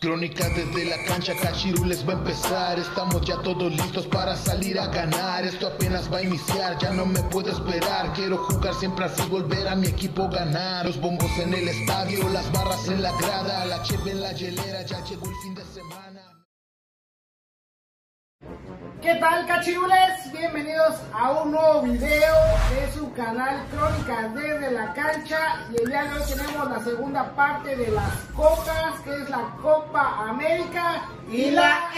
Crónica desde la cancha, Cachirules va a empezar. Estamos ya todos listos para salir a ganar. Esto apenas va a iniciar, ya no me puedo esperar. Quiero jugar siempre así, volver a mi equipo ganar. Los bombos en el estadio, las barras en la grada, la cheve en la hielera. Ya llegó el fin de ¿Qué tal cachirules? Bienvenidos a un nuevo video de su canal Crónicas desde la cancha y el día de hoy tenemos la segunda parte de las copas que es la Copa América y la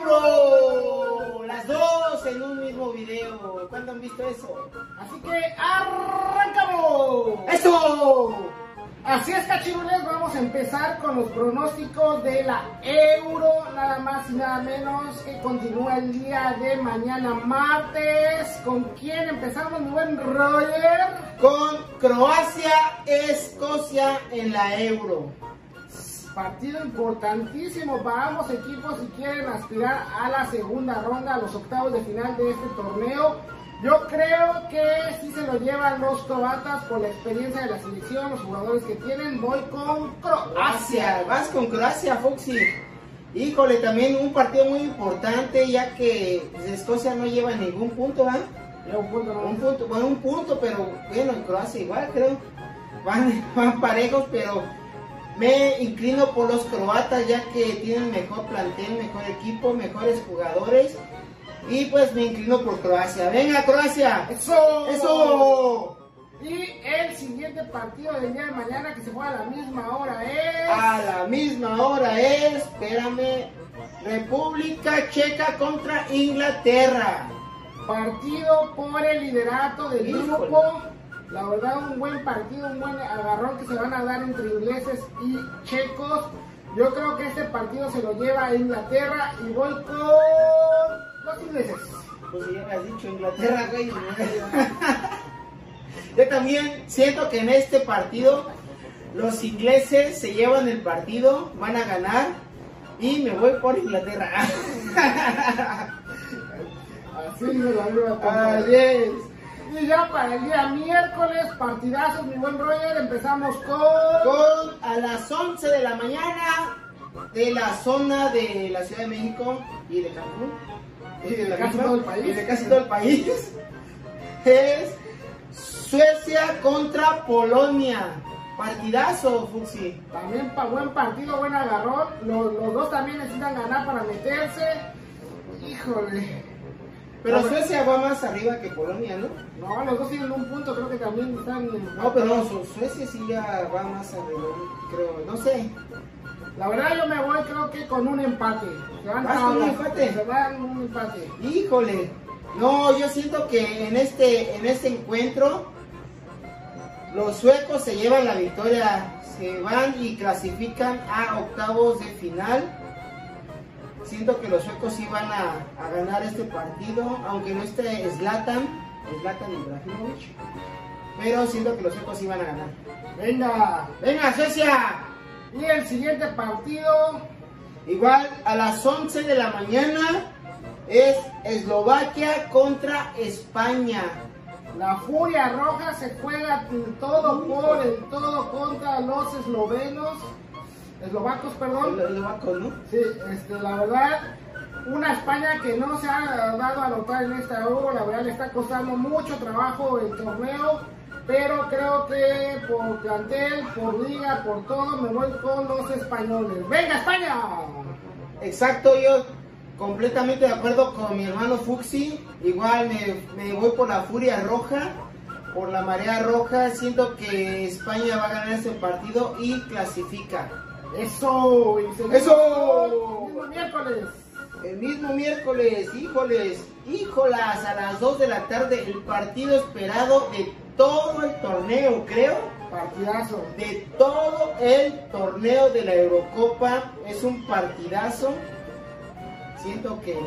Euro. Las dos en un mismo video. ¿Cuándo han visto eso? Así que arrancamos. Así es, cachirules, vamos a empezar con los pronósticos de la Euro, nada más y nada menos que continúa el día de mañana martes. ¿Con quién empezamos, mi buen Roger? Con Croacia, Escocia en la Euro. Partido importantísimo para ambos equipos si quieren aspirar a la segunda ronda, a los octavos de final de este torneo. Yo creo que sí se lo llevan los croatas por la experiencia de la selección, los jugadores que tienen. Voy con Croacia. Vas con Croacia, Foxy. Híjole, también un partido muy importante ya que Escocia no lleva ningún punto, ¿verdad? Lleva un punto, ¿no? Un punto, bueno, un punto, pero bueno, en Croacia igual creo. Van, van parejos, pero me inclino por los croatas ya que tienen mejor plantel, mejor equipo, mejores jugadores. Y pues me inclino por Croacia. Venga, Croacia. ¡Eso! ¡Eso! Y el siguiente partido del día de mañana que se juega a la misma hora es... A la misma hora es, espérame, República Checa contra Inglaterra. Partido por el liderato del Híjole. grupo. La verdad, un buen partido, un buen agarrón que se van a dar entre ingleses y checos. Yo creo que este partido se lo lleva a Inglaterra y voy con los ingleses. Pues ya me has dicho Inglaterra, güey. Yo también siento que en este partido los ingleses se llevan el partido, van a ganar y me voy por Inglaterra. Así se la. Y ya para el día miércoles, partidazos, mi buen Roger, empezamos con... Con a las 11 de la mañana de la zona de la Ciudad de México y de Cancún. Y de la casi misma- todo el país. y de casi todo el país. Es Suecia contra Polonia. Partidazo, Fuxi. También para buen partido, buen agarrón. Los, los dos también necesitan ganar para meterse. Híjole. Pero. Suecia va más arriba que Polonia, ¿no? No, los dos tienen un punto, creo que también están... No, pero no, Suecia sí ya va más arriba, creo. No sé. La verdad yo me voy creo que con un empate. Se van ¿Vas con un empate? Se van un empate. Híjole. No, yo siento que en este, en este encuentro los suecos se llevan la victoria. Se van y clasifican a octavos de final. Siento que los suecos sí van a, a ganar este partido, aunque no esté Zlatan, Zlatan Ibrahimovic. Pero siento que los suecos sí van a ganar. Venga. ¡Venga, Suecia! Y el siguiente partido... Igual a las 11 de la mañana es Eslovaquia contra España. La Furia Roja se juega todo por el todo contra los eslovenos. Eslovacos, perdón. Eslovacos, ¿no? Sí, este, la verdad, una España que no se ha dado a notar en esta Euro, la verdad le está costando mucho trabajo el torneo, pero creo que por plantel, por liga, por todo, me voy con los españoles. ¡Venga, España! Exacto, yo completamente de acuerdo con mi hermano Fuxi. Igual me, me voy por la furia roja, por la marea roja. Siento que España va a ganar este partido y clasifica. ¡Eso! ¡Eso! el mismo miércoles. El mismo miércoles, híjoles, híjolas, a las 2 de la tarde, el partido esperado de todo el torneo, creo. Partidazo. de todo el torneo de la Eurocopa. Es un partidazo. Siento que.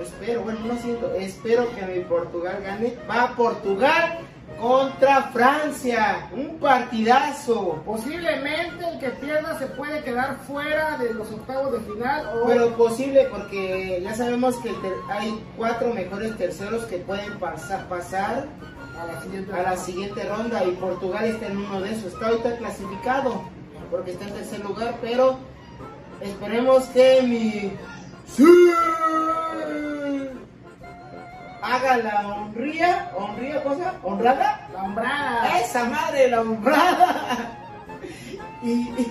Espero, bueno, no siento, espero que mi Portugal gane. Va Portugal contra Francia. Un partidazo. Posiblemente el que pierda se puede quedar fuera de los octavos de final o Pero posible porque ya sabemos que hay cuatro mejores terceros que pueden pasar, pasar a la siguiente. a la siguiente ronda y Portugal está en uno de esos. Está ahorita clasificado porque está en tercer lugar, pero esperemos que mi sí haga la honría, honría cosa, honrada, La hombrada. esa madre, la honrada. y, y, y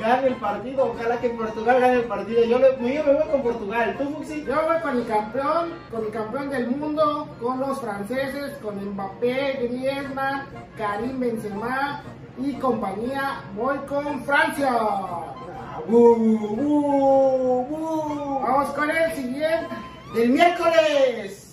gane el partido, ojalá que Portugal gane el partido. Yo, le- yo me voy con Portugal, ¿tú Fuxi? Yo voy con el campeón, con el campeón del mundo, con los franceses, con Mbappé, Griezmann, Karim Benzema y compañía. Voy con Francia. ¡Bu, bu, bu! Vamos con el siguiente. El miércoles,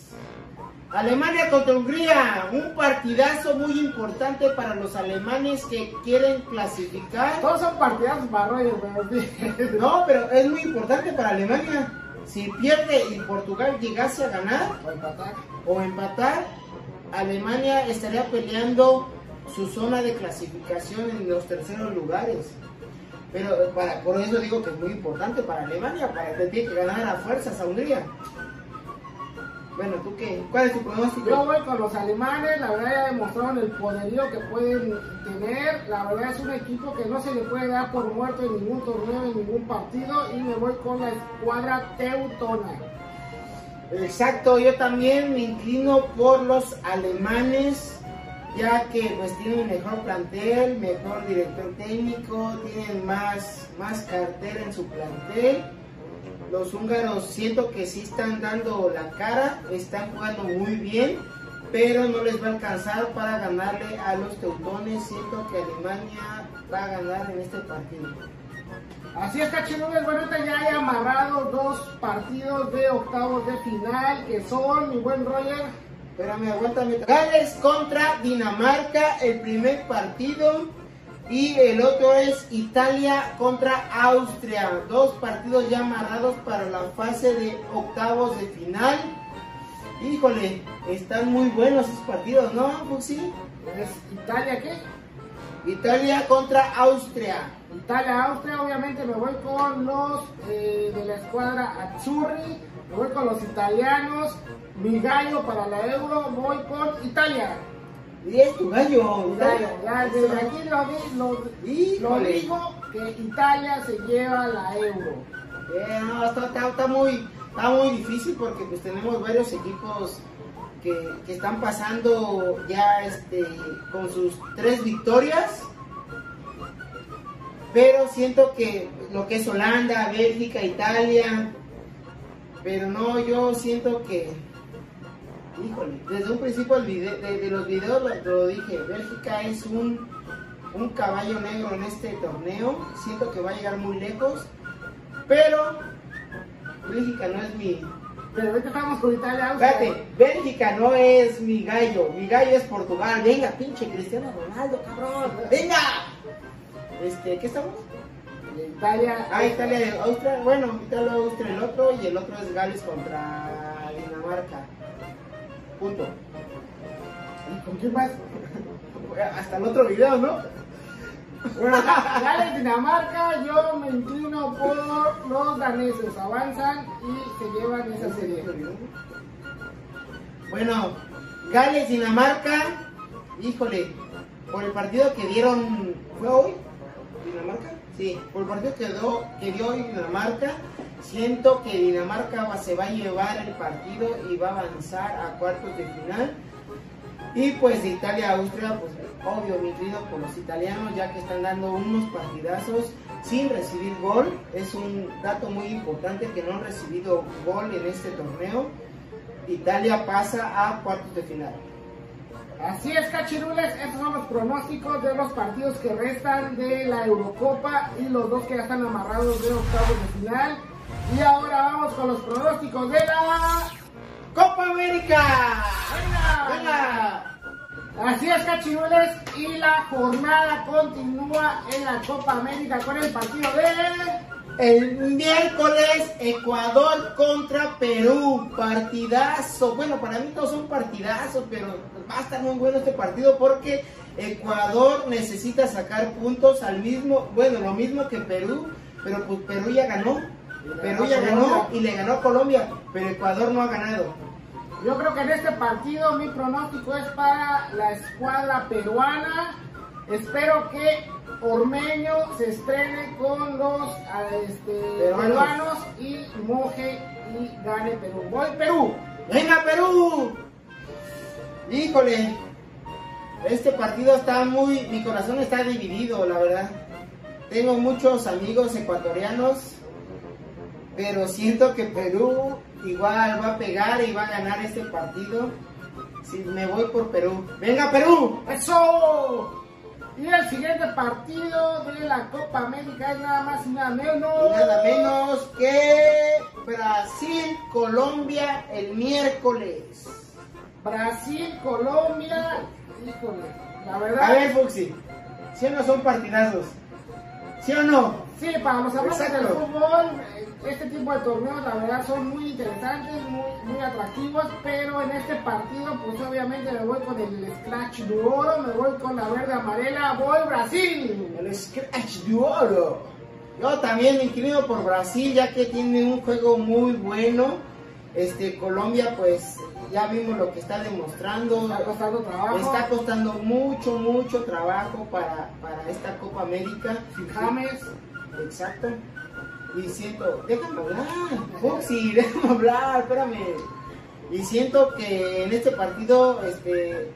Alemania contra Hungría, un partidazo muy importante para los alemanes que quieren clasificar. Todos son partidazos para Roger, pero. No, pero es muy importante para Alemania. Si pierde y Portugal llegase a ganar O empatar. o empatar, Alemania estaría peleando su zona de clasificación en los terceros lugares. Pero para, por eso digo que es muy importante para Alemania, para que tiene que ganar a fuerzas a Hungría. Bueno, ¿tú qué? ¿Cuál es tu pronóstico? Yo voy con los alemanes, la verdad ya demostraron el poderío que pueden tener. La verdad es un equipo que no se le puede dar por muerto en ningún torneo, en ningún partido. Y me voy con la escuadra teutona. Exacto, yo también me inclino por los alemanes, ya que pues tienen mejor plantel, mejor director técnico, tienen más, más cartera en su plantel. Los húngaros siento que sí están dando la cara, están jugando muy bien, pero no les va a alcanzar para ganarle a los teutones. Siento que Alemania va a ganar en este partido. Así es, cachirules. Bueno, ya hay amarrados dos partidos de octavos de final, que son, mi buen Roger, Espérame, aguántame. Gales contra Dinamarca, el primer partido. Y el otro es Italia contra Austria. Dos partidos ya amarrados para la fase de octavos de final. Híjole, están muy buenos esos partidos, ¿no, Fuxi? es Italia, ¿qué? Italia contra Austria. Italia, Austria, obviamente me voy con los eh, de la escuadra Azzurri, me voy con los italianos, mi gallo para la Euro, voy con Italia. Y es tu gallo. Italia, ya desde aquí lo, lo- lo digo que Italia se lleva la Euro. Eh, no, está, está- está muy, está muy difícil porque pues tenemos varios equipos que, que están pasando ya este, con sus tres victorias. Pero siento que lo que es Holanda, Bélgica, Italia. Pero no, yo siento que. Híjole, desde un principio el de, de los videos lo, lo dije. Bélgica es un, un caballo negro en este torneo. Siento que va a llegar muy lejos. Pero Bélgica no es mi. Pero ahorita estamos con Italia. Espérate, Bélgica no es mi gallo. Mi gallo es Portugal. Venga, pinche Cristiano Ronaldo, cabrón. Venga. Este, ¿qué estamos? De Italia, Ah, Italia, Austria. Bueno, Italia, Austria el otro. Y el otro es Gales contra Dinamarca. Punto. ¿Y ¿Con quién más? Hasta el otro video, ¿no? Bueno, Gales, Dinamarca, yo me inclino por los daneses. Avanzan y se llevan esa serie. Bueno, Gales, Dinamarca, híjole, por el partido que dieron, ¿fue hoy? ¿Dinamarca? Sí, por el partido que dio, que dio hoy Dinamarca, siento que Dinamarca se va a llevar el partido y va a avanzar a cuartos de final. Y pues de Italia a Austria, pues obvio, me inclino por los italianos, ya que están dando unos partidazos sin recibir gol. Es un dato muy importante que no han recibido gol en este torneo. Italia pasa a cuartos de final. Así es, cachirules, estos son los pronósticos de los partidos que restan de la Eurocopa y los dos que ya están amarrados de octavos de final. Y ahora vamos con los pronósticos de la... ¡Copa América! ¡Venga! ¡Venga! Así es, cachirules, y la jornada continúa en la Copa América con el partido de... El miércoles Ecuador contra Perú, partidazo. Bueno, para mí todos son partidazos, pero va a estar muy bueno este partido porque Ecuador necesita sacar puntos al mismo, bueno, lo mismo que Perú, pero pues Perú ya ganó. Perú ya ganó y le ganó Colombia, pero Ecuador no ha ganado. Yo creo que en este partido mi pronóstico es para la escuadra peruana. Espero que Ormeño se estrene con los ah, este, Peruanos. peruanos y moje y gane Perú. Voy Perú. ¡Venga, Perú! Híjole, este partido está muy. Mi corazón está dividido, la verdad. Tengo muchos amigos ecuatorianos, pero siento que Perú igual va a pegar y va a ganar este partido. Si me voy por Perú. ¡Venga, Perú! ¡Eso! Y el siguiente partido de la Copa América es nada más y nada menos. Nada menos que Brasil-Colombia el miércoles. Brasil, Colombia. Híjole, la verdad. A ver, Fuxi, ¿sí o no son partidazos? ¿Sí o no? Sí, para los amantes del fútbol, eh, este tipo de torneos la verdad son muy interesantes, muy, muy atractivos, pero en este partido pues obviamente me voy con el Scratch de oro, me voy con la verde amarela, voy Brasil. El Scratch de Oro. Yo también me inclino por Brasil, ya que tiene un juego muy bueno. Este, Colombia, pues ya vimos lo que está demostrando. Está costando trabajo. Está costando mucho, mucho trabajo para, para esta Copa América. Sin James. Exacto. Y siento, déjame hablar, Foxy, déjame hablar, espérame. Y siento que en este partido, este,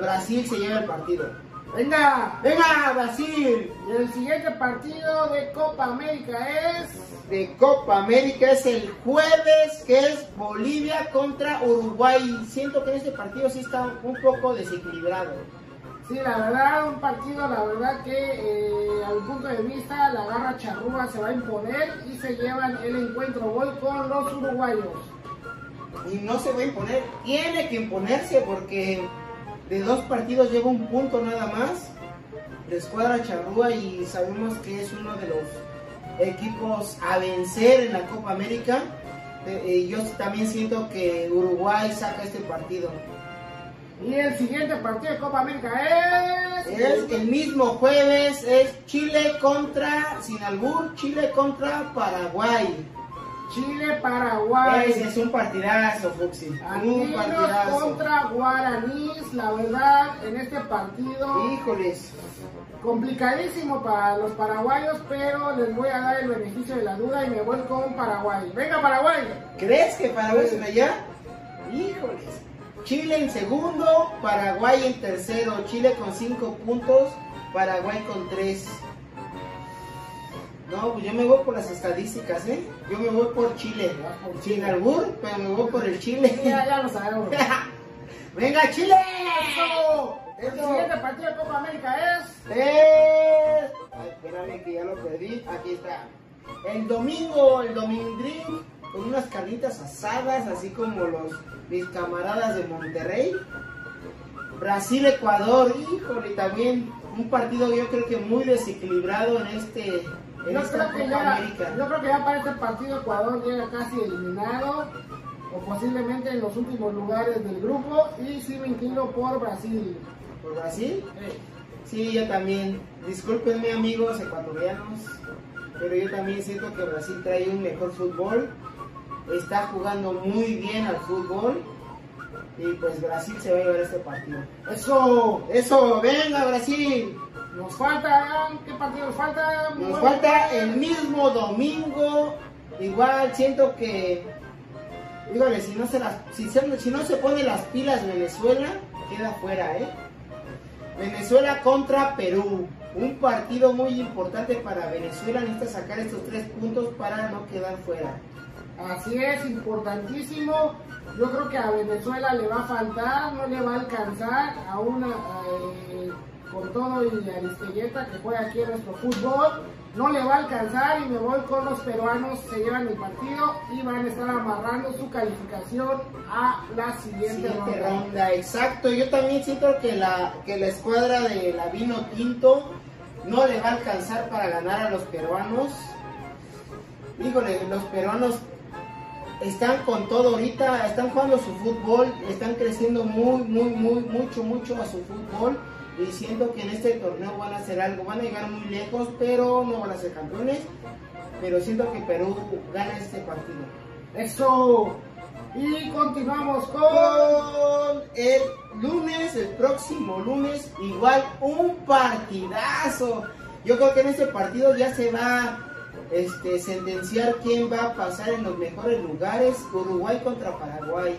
Brasil se lleva el partido. Venga. ¡Venga, Brasil! Y el siguiente partido de Copa América es De Copa América es el jueves, que es Bolivia contra Uruguay. Siento que en este partido sí está un poco desequilibrado. Sí, la verdad, un partido, la verdad que eh, a punto de vista la garra charrúa se va a imponer y se llevan el encuentro. Voy con los uruguayos. Y no se va a imponer, tiene que imponerse porque de dos partidos lleva un punto nada más. La escuadra charrúa y sabemos que es uno de los equipos a vencer en la Copa América. Eh, eh, yo también siento que Uruguay saca este partido. Y el siguiente partido de Copa América es... Es el mismo jueves, es Chile contra, sin albur, Chile contra Paraguay. Chile-Paraguay. Es un partidazo, Fuxi. Un partidazo. contra Guaraníes, la verdad, en este partido Híjoles. complicadísimo para los paraguayos, pero les voy a dar el beneficio de la duda y me voy con Paraguay. Venga Paraguay. ¿Crees que Paraguay se allá? Híjoles. Chile en segundo, Paraguay en tercero. Chile con cinco puntos, Paraguay con tres. No, pues yo me voy por las estadísticas, ¿eh? Yo me voy por Chile. por Sin Chile. albur, pero me voy por el Chile. Ya, ya lo sabemos. ¡Venga, Chile! Eso. El siguiente partido de Copa América es... Es... Ay, espérame que ya lo perdí. Aquí está. El domingo, el domingrín, con unas carnitas asadas, así como los mis camaradas de Monterrey. Brasil-Ecuador, híjole, también un partido yo creo que muy desequilibrado en este en esta creo, Copa ya, América. yo creo que ya para este partido Ecuador llega casi eliminado o posiblemente en los últimos lugares del grupo y sí me inclino por Brasil. ¿Por Brasil? Sí, yo también. Discúlpenme amigos ecuatorianos, pero yo también siento que Brasil trae un mejor fútbol. Está jugando muy bien al fútbol. Y pues Brasil se va a llevar este partido. Eso, Eso, venga Brasil. nos falta, ¿qué partido nos falta? Nos falta el mismo domingo. Igual siento que, dígale, si no se las, si, se- si no se pone las pilas Venezuela, queda fuera, ¿eh? Venezuela contra Perú. Un partido muy importante para Venezuela. Necesita sacar estos tres puntos para no quedar fuera. Así es, importantísimo. Yo creo que a Venezuela le va a faltar, no le va a alcanzar a una eh, con todo y Aristelleta que juega aquí en nuestro fútbol. No le va a alcanzar y me voy con los peruanos, se llevan el partido y van a estar amarrando su calificación a la siguiente, Siguiente ronda. ronda, exacto. Yo también siento que la, que la escuadra de la Vino Tinto no le va a alcanzar para ganar a los peruanos. Híjole, los peruanos están con todo ahorita, están jugando su fútbol, están creciendo muy, muy, muy, mucho, mucho a su fútbol. Y siento que en este torneo van a hacer algo, van a llegar muy lejos, pero no van a ser campeones. Pero siento que Perú gana este partido. Eso. Y continuamos con... el lunes, el próximo lunes, igual un partidazo. yo creo que en este partido ya se va este, sentenciar quién va a pasar en los mejores lugares. Uruguay contra Paraguay.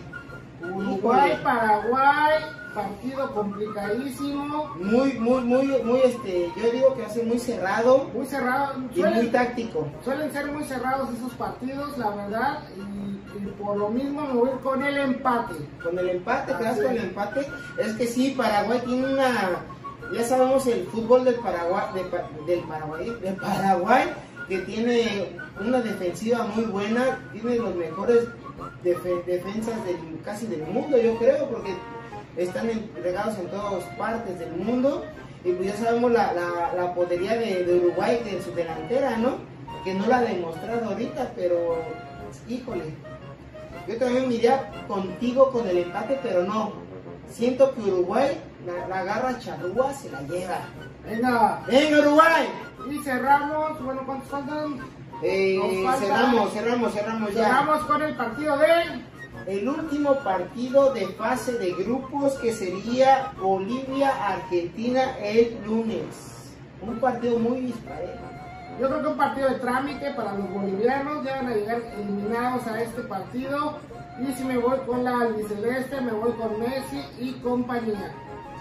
Uruguay, Paraguay, partido complicadísimo. Muy, muy, muy, muy, este, yo digo que va a ser muy cerrado. Muy cerrado. Y muy táctico. Suelen ser muy cerrados esos partidos, la verdad. Y, por lo mismo me voy con el empate. Con el empate, te das con el empate. Es que sí, Paraguay tiene una. Ya sabemos el fútbol del Paraguay, del Paraguay, del Paraguay, que tiene una defensiva muy buena, tiene los mejores defensas del, casi del mundo, yo creo, porque están entregados en todas partes del mundo. Y pues ya sabemos la, la, podería de, Uruguay en su delantera, ¿no? Que no la ha demostrado ahorita, pero híjole. Yo también me iría contigo con el empate, pero no. Siento que Uruguay, la, garra charrúa, se la lleva. Venga. Venga, Uruguay. Y cerramos, bueno, ¿cuántos faltan? Eh, cerramos, cerramos, cerramos ya. Cerramos con el partido de... El último partido de fase de grupos que sería Bolivia-Argentina el lunes. Un partido muy disparejo. Yo creo que un partido de trámite para los bolivianos. Ya van a llegar eliminados a este partido. Y si me voy con la albiceleste, me voy con Messi y compañía.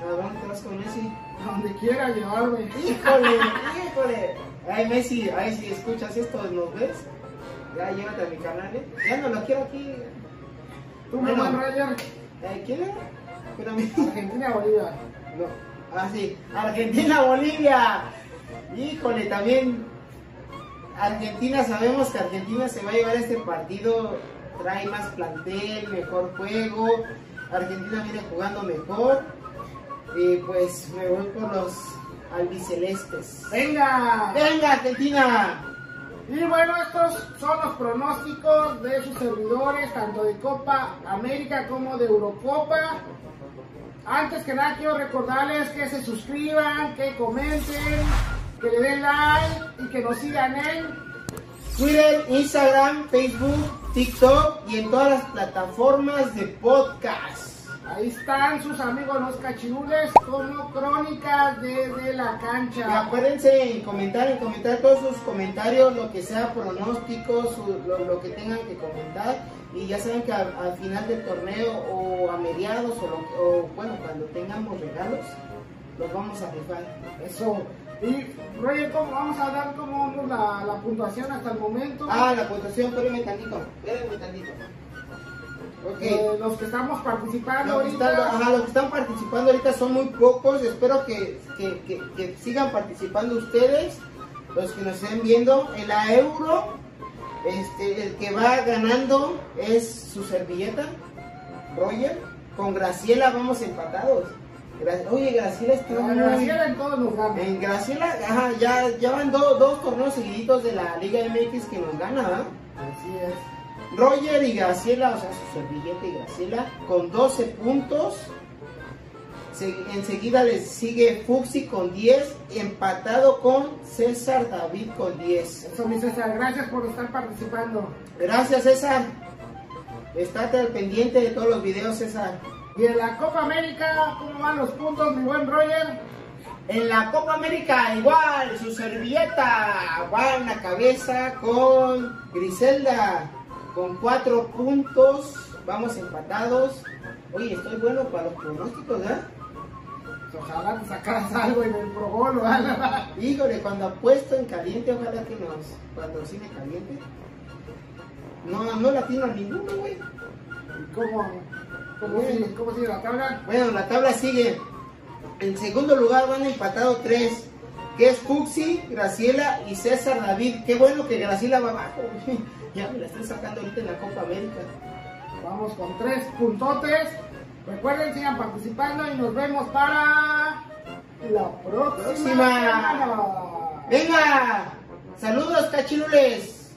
¿A dónde te vas con Messi? A donde quiera llevarme. Híjole, híjole. Ay, Messi, ay, si escuchas esto, ¿nos ves? Ya llévate a mi canal, ¿eh? Ya no lo quiero aquí. ¿Tú, me Roger? Eh, ¿Quién era? Argentina, Bolivia. No. Ah, sí. Argentina, Bolivia. Híjole, también. Argentina, sabemos que Argentina se va a llevar este partido. Trae más plantel, mejor juego. Argentina viene jugando mejor. Y pues me voy por los albicelestes. ¡Venga! ¡Venga, Argentina! Y bueno, estos son los pronósticos de sus servidores, tanto de Copa América como de Eurocopa. Antes que nada quiero recordarles que se suscriban, que comenten, que le den like y que nos sigan en Twitter, Instagram, Facebook, TikTok y en todas las plataformas de podcast. Ahí están sus amigos los cachirules como crónicas desde la cancha. Y acuérdense en comentar, en comentar todos sus comentarios, lo que sea pronósticos, lo, que tengan que comentar. Y ya saben que al, final del torneo o a mediados o, bueno, cuando tengamos regalos, los vamos a rifar. Eso. Y Roger, vamos a dar como la, la puntuación hasta el momento? Ah, la puntuación, espérenme tantito, espérenme tantito. Eh, los que estamos participando ahorita. los que están participando ahorita son muy pocos. Espero que, sigan participando ustedes, los que nos estén viendo. En la euro, este, el que va ganando es su servilleta, Roger. Con Graciela vamos empatados. Oye, Graciela está Graciela en todos los gana. En Graciela, ya, ya van dos torneos seguiditos de la Liga MX que nos gana, Así es. Roger y Graciela, o sea, su servilleta y Graciela, con 12 puntos. enseguida les sigue Fuxi con 10, empatado con César David con 10. Eso, mi César, gracias por estar participando. Gracias, César. Estate al pendiente de todos los videos, César. Y en la Copa América, ¿cómo van los puntos, mi buen Roger? En la Copa América, igual, su servilleta va en la cabeza con Griselda con cuatro puntos, vamos empatados. Oye, estoy bueno para los pronósticos, ¿eh? Ojalá te sacaras algo en el Pro Bowl, Híjole, cuando apuesto en caliente, ojalá que nos patrocine caliente. No, no la tiene a ninguno, güey. ¿Cómo, cómo, sigue, ¿Cómo sigue la tabla? Bueno, la tabla sigue. En segundo lugar van empatados tres, que es Fuxi, Graciela y César David. Qué bueno que Graciela va abajo. Ya me la estoy sacando ahorita en la Copa América. Vamos con tres puntotes. Recuerden, sigan participando y nos vemos para la próxima. Venga, saludos cachilules.